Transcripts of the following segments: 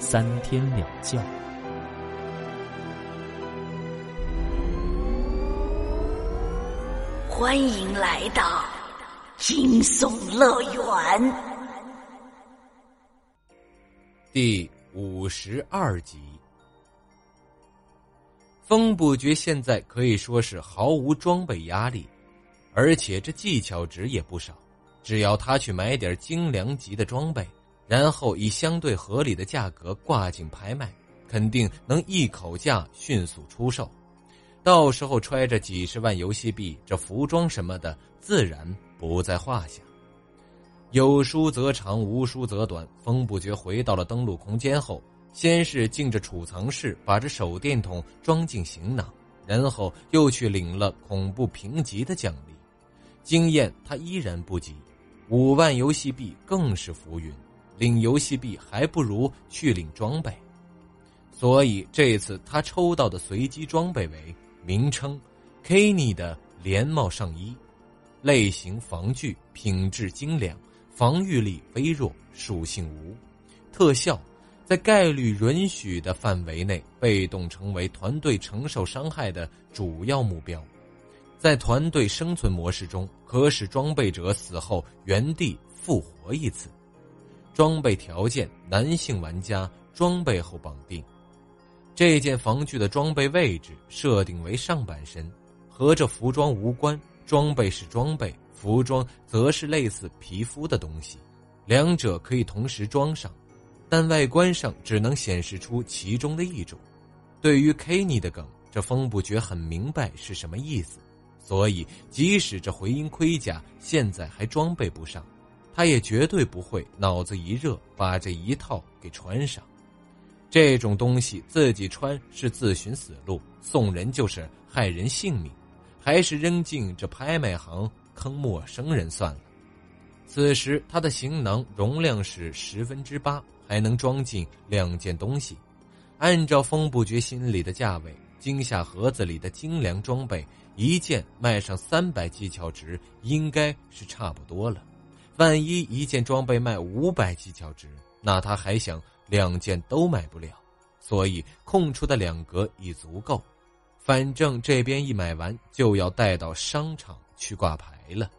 三天两觉。欢迎来到惊悚乐园第五十二集。风不觉现在可以说是毫无装备压力，而且这技巧值也不少。只要他去买点精良级的装备，然后以相对合理的价格挂进拍卖，肯定能一口价迅速出售。到时候揣着几十万游戏币，这服装什么的自然不在话下。有书则长，无书则短。风不觉回到了登录空间后。先是进着储藏室，把这手电筒装进行囊，然后又去领了恐怖评级的奖励。经验他依然不及，五万游戏币更是浮云。领游戏币还不如去领装备，所以这次他抽到的随机装备为名称 “Kenny” 的连帽上衣，类型防具，品质精良，防御力微弱，属性无，特效。在概率允许的范围内，被动成为团队承受伤害的主要目标。在团队生存模式中，可使装备者死后原地复活一次。装备条件：男性玩家装备后绑定。这件防具的装备位置设定为上半身，和这服装无关。装备是装备，服装则是类似皮肤的东西，两者可以同时装上。但外观上只能显示出其中的一种。对于 Kenny 的梗，这风不觉很明白是什么意思，所以即使这回音盔甲现在还装备不上，他也绝对不会脑子一热把这一套给穿上。这种东西自己穿是自寻死路，送人就是害人性命，还是扔进这拍卖行坑陌生人算了。此时他的行囊容量是十分之八。还能装进两件东西，按照风不觉心里的价位，惊吓盒子里的精良装备一件卖上三百技巧值，应该是差不多了。万一一件装备卖五百技巧值，那他还想两件都买不了，所以空出的两格已足够。反正这边一买完，就要带到商场去挂牌了。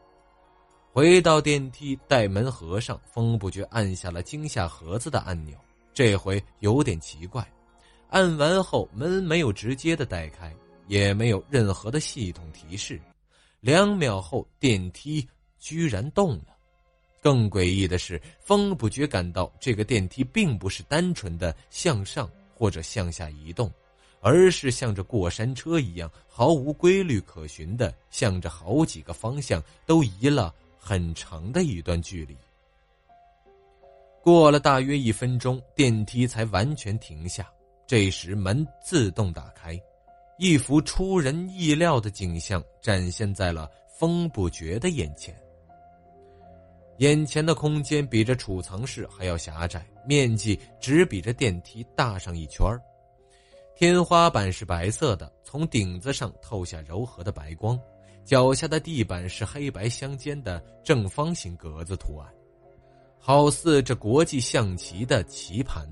回到电梯，带门合上，风不觉按下了惊吓盒子的按钮。这回有点奇怪，按完后门没有直接的带开，也没有任何的系统提示。两秒后，电梯居然动了。更诡异的是，风不觉感到这个电梯并不是单纯的向上或者向下移动，而是像着过山车一样，毫无规律可循的向着好几个方向都移了。很长的一段距离，过了大约一分钟，电梯才完全停下。这时门自动打开，一幅出人意料的景象展现在了风不觉的眼前。眼前的空间比这储藏室还要狭窄，面积只比这电梯大上一圈天花板是白色的，从顶子上透下柔和的白光。脚下的地板是黑白相间的正方形格子图案，好似这国际象棋的棋盘。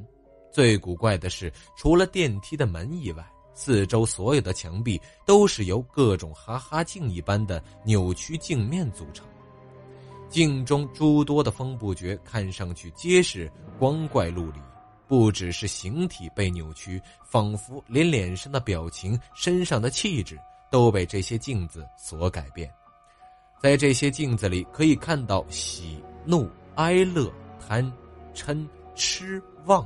最古怪的是，除了电梯的门以外，四周所有的墙壁都是由各种哈哈镜一般的扭曲镜面组成。镜中诸多的风不觉看上去皆是光怪陆离，不只是形体被扭曲，仿佛连脸上的表情、身上的气质。都被这些镜子所改变，在这些镜子里可以看到喜怒哀乐贪嗔痴妄，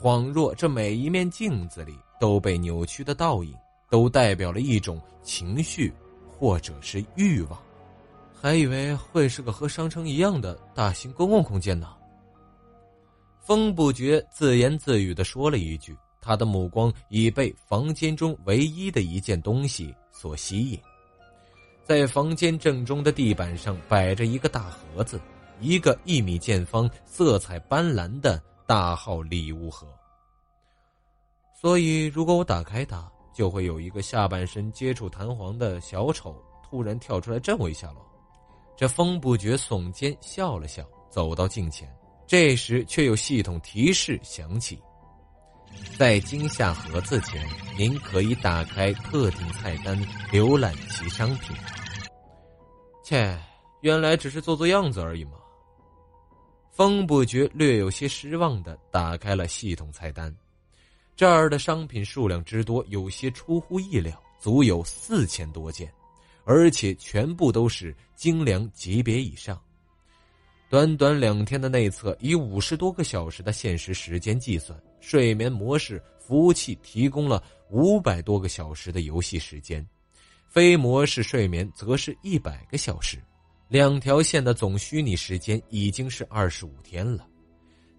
恍若这每一面镜子里都被扭曲的倒影，都代表了一种情绪或者是欲望。还以为会是个和商城一样的大型公共空间呢。风不觉自言自语的说了一句，他的目光已被房间中唯一的一件东西所吸引。在房间正中的地板上摆着一个大盒子，一个一米见方、色彩斑斓的大号礼物盒。所以，如果我打开它，就会有一个下半身接触弹簧的小丑突然跳出来震我一下喽。这风不觉耸肩笑了笑，走到镜前。这时，却有系统提示响起：在惊吓盒子前，您可以打开特定菜单，浏览其商品。切，原来只是做做样子而已嘛。风不觉略有些失望的打开了系统菜单，这儿的商品数量之多，有些出乎意料，足有四千多件，而且全部都是精良级别以上。短短两天的内测，以五十多个小时的现实时间计算，睡眠模式服务器提供了五百多个小时的游戏时间。非模式睡眠则是一百个小时，两条线的总虚拟时间已经是二十五天了。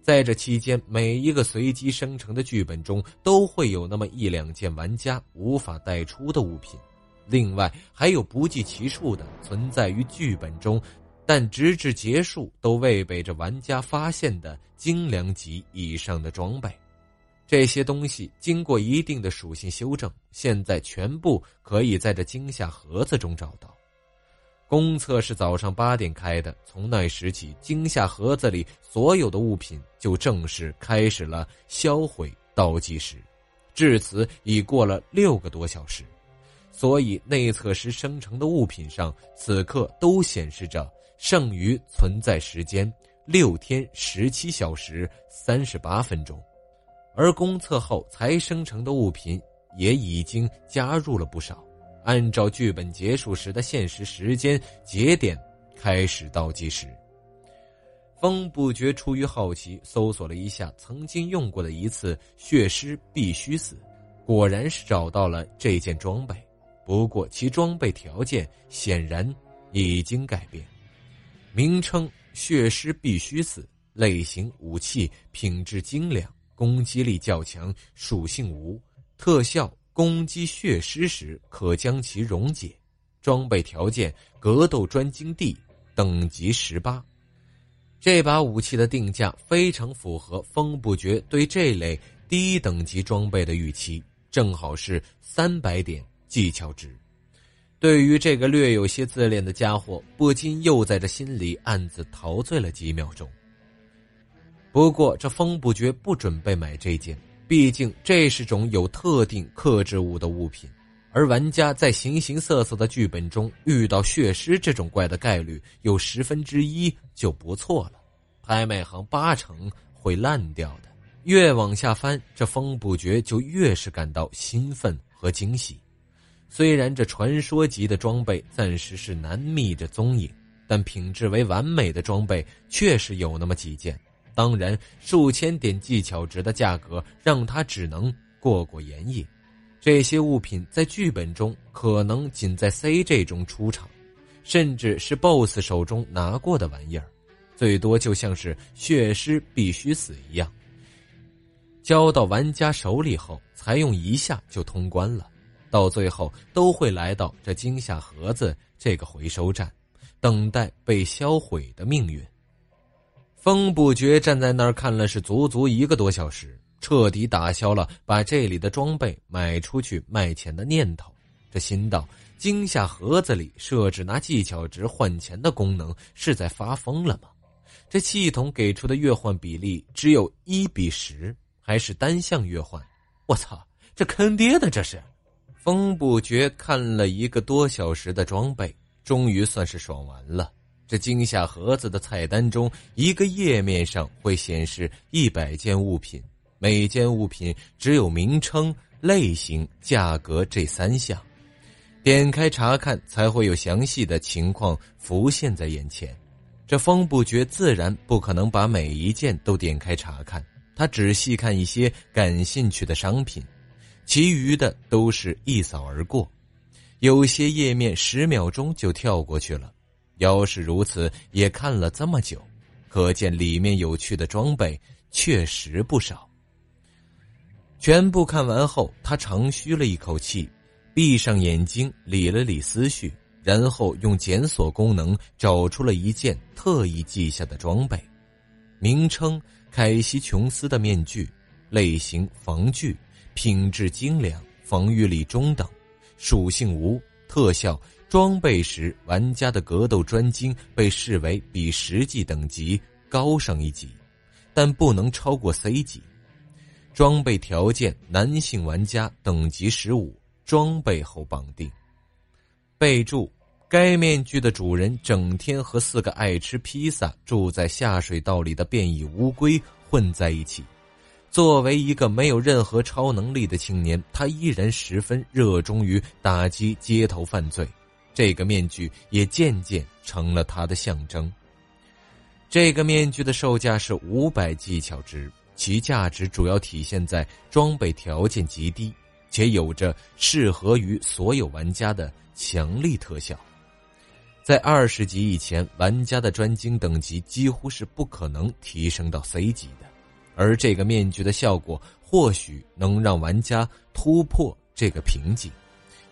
在这期间，每一个随机生成的剧本中都会有那么一两件玩家无法带出的物品，另外还有不计其数的存在于剧本中，但直至结束都未被这玩家发现的精良级以上的装备。这些东西经过一定的属性修正，现在全部可以在这惊吓盒子中找到。公测是早上八点开的，从那时起，惊吓盒子里所有的物品就正式开始了销毁倒计时。至此已过了六个多小时，所以内测时生成的物品上，此刻都显示着剩余存在时间六天十七小时三十八分钟。而公测后才生成的物品也已经加入了不少，按照剧本结束时的现实时间节点开始倒计时。风不觉出于好奇，搜索了一下曾经用过的一次血尸必须死，果然是找到了这件装备，不过其装备条件显然已经改变，名称血尸必须死，类型武器，品质精良。攻击力较强，属性无特效。攻击血尸时可将其溶解。装备条件：格斗专精地，等级十八。这把武器的定价非常符合风不绝对这类低等级装备的预期，正好是三百点技巧值。对于这个略有些自恋的家伙，不禁又在这心里暗自陶醉了几秒钟。不过，这风不觉不准备买这件，毕竟这是种有特定克制物的物品，而玩家在形形色色的剧本中遇到血尸这种怪的概率有十分之一就不错了，拍卖行八成会烂掉的。越往下翻，这风不觉就越是感到兴奋和惊喜。虽然这传说级的装备暂时是难觅着踪影，但品质为完美的装备确实有那么几件。当然，数千点技巧值的价格让他只能过过眼瘾。这些物品在剧本中可能仅在 CG 中出场，甚至是 BOSS 手中拿过的玩意儿，最多就像是血尸必须死一样，交到玩家手里后才用一下就通关了。到最后都会来到这惊吓盒子这个回收站，等待被销毁的命运。风不觉站在那儿看了是足足一个多小时，彻底打消了把这里的装备买出去卖钱的念头。这心道：惊吓盒子里设置拿技巧值换钱的功能，是在发疯了吗？这系统给出的月换比例只有一比十，还是单向月换？我操，这坑爹的！这是。风不觉看了一个多小时的装备，终于算是爽完了。这惊吓盒子的菜单中，一个页面上会显示一百件物品，每件物品只有名称、类型、价格这三项。点开查看，才会有详细的情况浮现在眼前。这风不觉自然不可能把每一件都点开查看，他只细看一些感兴趣的商品，其余的都是一扫而过。有些页面十秒钟就跳过去了。要是如此，也看了这么久，可见里面有趣的装备确实不少。全部看完后，他长吁了一口气，闭上眼睛，理了理思绪，然后用检索功能找出了一件特意记下的装备，名称：凯西琼斯的面具，类型：防具，品质精良，防御力中等，属性无特效。装备时，玩家的格斗专精被视为比实际等级高上一级，但不能超过 C 级。装备条件：男性玩家等级十五，装备后绑定。备注：该面具的主人整天和四个爱吃披萨、住在下水道里的变异乌龟混在一起。作为一个没有任何超能力的青年，他依然十分热衷于打击街头犯罪。这个面具也渐渐成了他的象征。这个面具的售价是五百技巧值。其价值主要体现在装备条件极低，且有着适合于所有玩家的强力特效。在二十级以前，玩家的专精等级几乎是不可能提升到 C 级的，而这个面具的效果或许能让玩家突破这个瓶颈。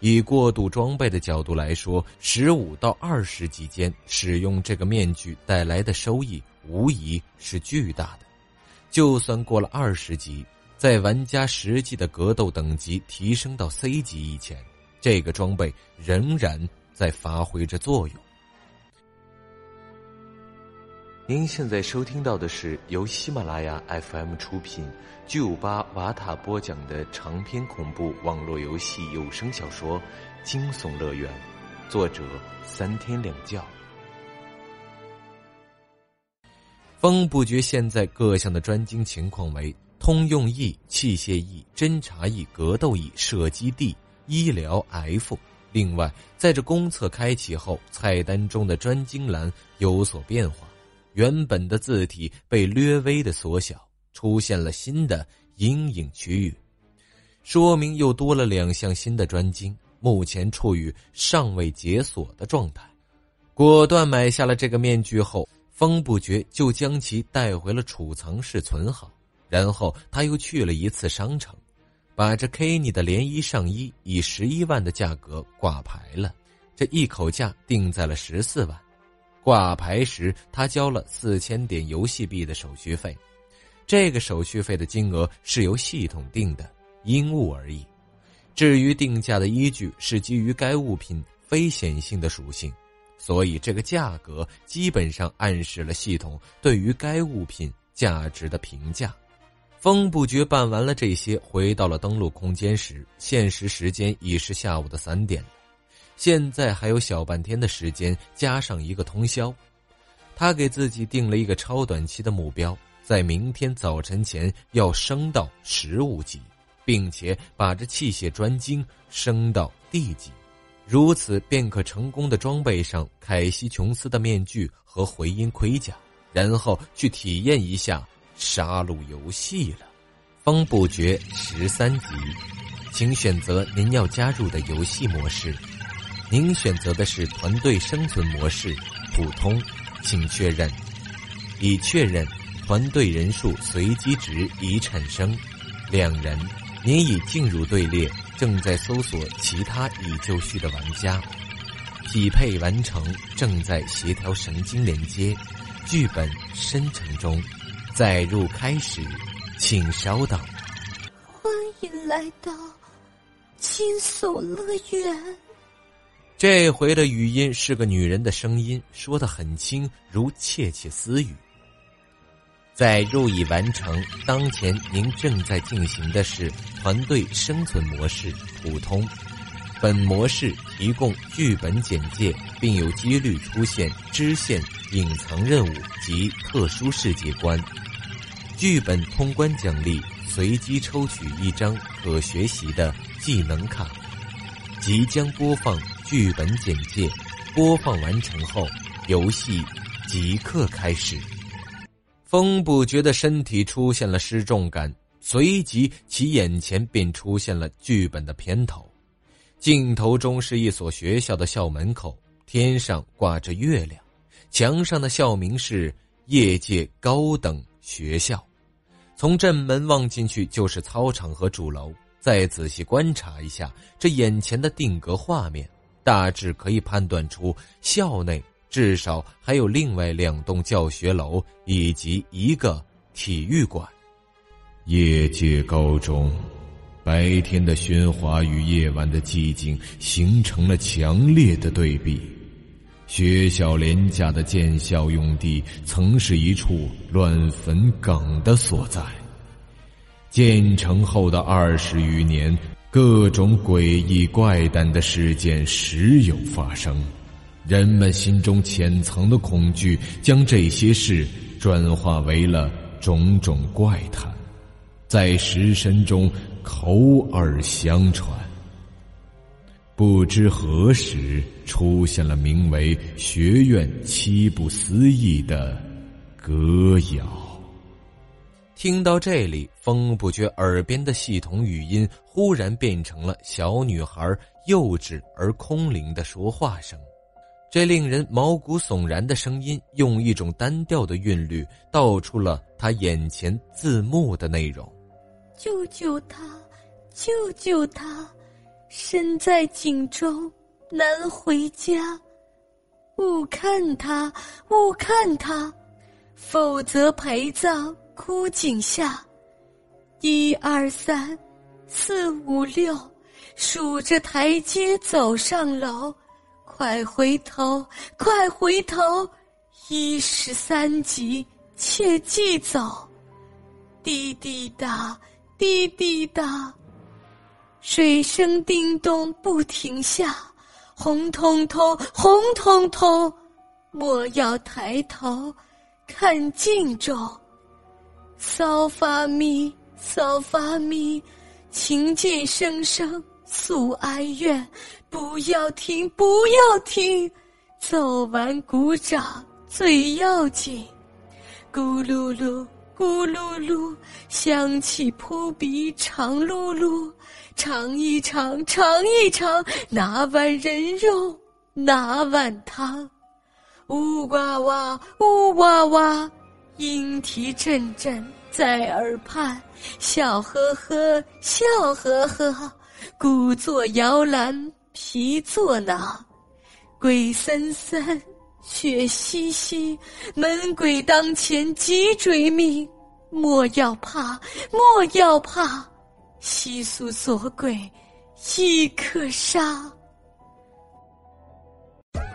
以过渡装备的角度来说，十五到二十级间使用这个面具带来的收益无疑是巨大的。就算过了二十级，在玩家实际的格斗等级提升到 C 级以前，这个装备仍然在发挥着作用。您现在收听到的是由喜马拉雅 FM 出品、巨五八瓦塔播讲的长篇恐怖网络游戏有声小说《惊悚乐园》，作者三天两觉。风不觉现在各项的专精情况为通用 E、器械 E、侦察 E、格斗 E、射击 D、医疗 F。另外，在这公测开启后，菜单中的专精栏有所变化，原本的字体被略微的缩小，出现了新的阴影区域，说明又多了两项新的专精，目前处于尚未解锁的状态。果断买下了这个面具后。风不觉就将其带回了储藏室存好，然后他又去了一次商城，把这 Kenny 的连衣上衣以十一万的价格挂牌了，这一口价定在了十四万。挂牌时他交了四千点游戏币的手续费，这个手续费的金额是由系统定的，因物而异。至于定价的依据是基于该物品非显性的属性。所以，这个价格基本上暗示了系统对于该物品价值的评价。风不觉办完了这些，回到了登录空间时，现实时间已是下午的三点了。现在还有小半天的时间，加上一个通宵，他给自己定了一个超短期的目标，在明天早晨前要升到十五级，并且把这器械专精升到 D 级。如此便可成功的装备上凯西琼斯的面具和回音盔甲，然后去体验一下杀戮游戏了。风不绝十三级，请选择您要加入的游戏模式。您选择的是团队生存模式，普通，请确认。已确认，团队人数随机值已产生，两人，您已进入队列。正在搜索其他已就绪的玩家，匹配完成，正在协调神经连接，剧本生成中，载入开始，请稍等。欢迎来到惊悚乐园。这回的语音是个女人的声音，说的很轻，如窃窃私语。在入已完成。当前您正在进行的是团队生存模式普通。本模式提供剧本简介，并有几率出现支线、隐藏任务及特殊世界观。剧本通关奖励：随机抽取一张可学习的技能卡。即将播放剧本简介。播放完成后，游戏即刻开始。风不觉的身体出现了失重感，随即其眼前便出现了剧本的片头。镜头中是一所学校的校门口，天上挂着月亮，墙上的校名是“业界高等学校”。从正门望进去就是操场和主楼，再仔细观察一下这眼前的定格画面，大致可以判断出校内至少还有另外两栋教学楼以及一个体育馆。业界高中，白天的喧哗与夜晚的寂静形成了强烈的对比。学校廉价的建校用地曾是一处乱坟岗的所在。建成后的二十余年，各种诡异怪诞的事件时有发生，人们心中潜藏的恐惧将这些事转化为了种种怪谈，在食神中口耳相传。不知何时出现了名为“学院七不思议”的歌谣。听到这里，风不觉耳边的系统语音忽然变成了小女孩幼稚而空灵的说话声。这令人毛骨悚然的声音，用一种单调的韵律道出了他眼前字幕的内容：“救救他，救救他。”身在井中难回家，勿看他，勿看他，否则陪葬枯井下。一二三，四五六，数着台阶走上楼，快回头，快回头，一十三级，切记走。滴滴答，滴滴答。水声叮咚不停下，红彤彤，红彤彤，莫要抬头看镜中。扫发咪，扫发咪，琴键声声诉哀怨，不要停，不要停，奏完鼓掌最要紧。咕噜噜，咕噜噜，香气扑鼻长噜噜。尝一尝，尝一尝，拿碗人肉，拿碗汤，呜哇哇，呜哇哇，莺啼阵阵在耳畔，笑呵呵，笑呵呵，鼓作摇篮，皮作囊，鬼森森，血兮兮，门鬼当前急追命，莫要怕，莫要怕。悉数所鬼，亦可杀。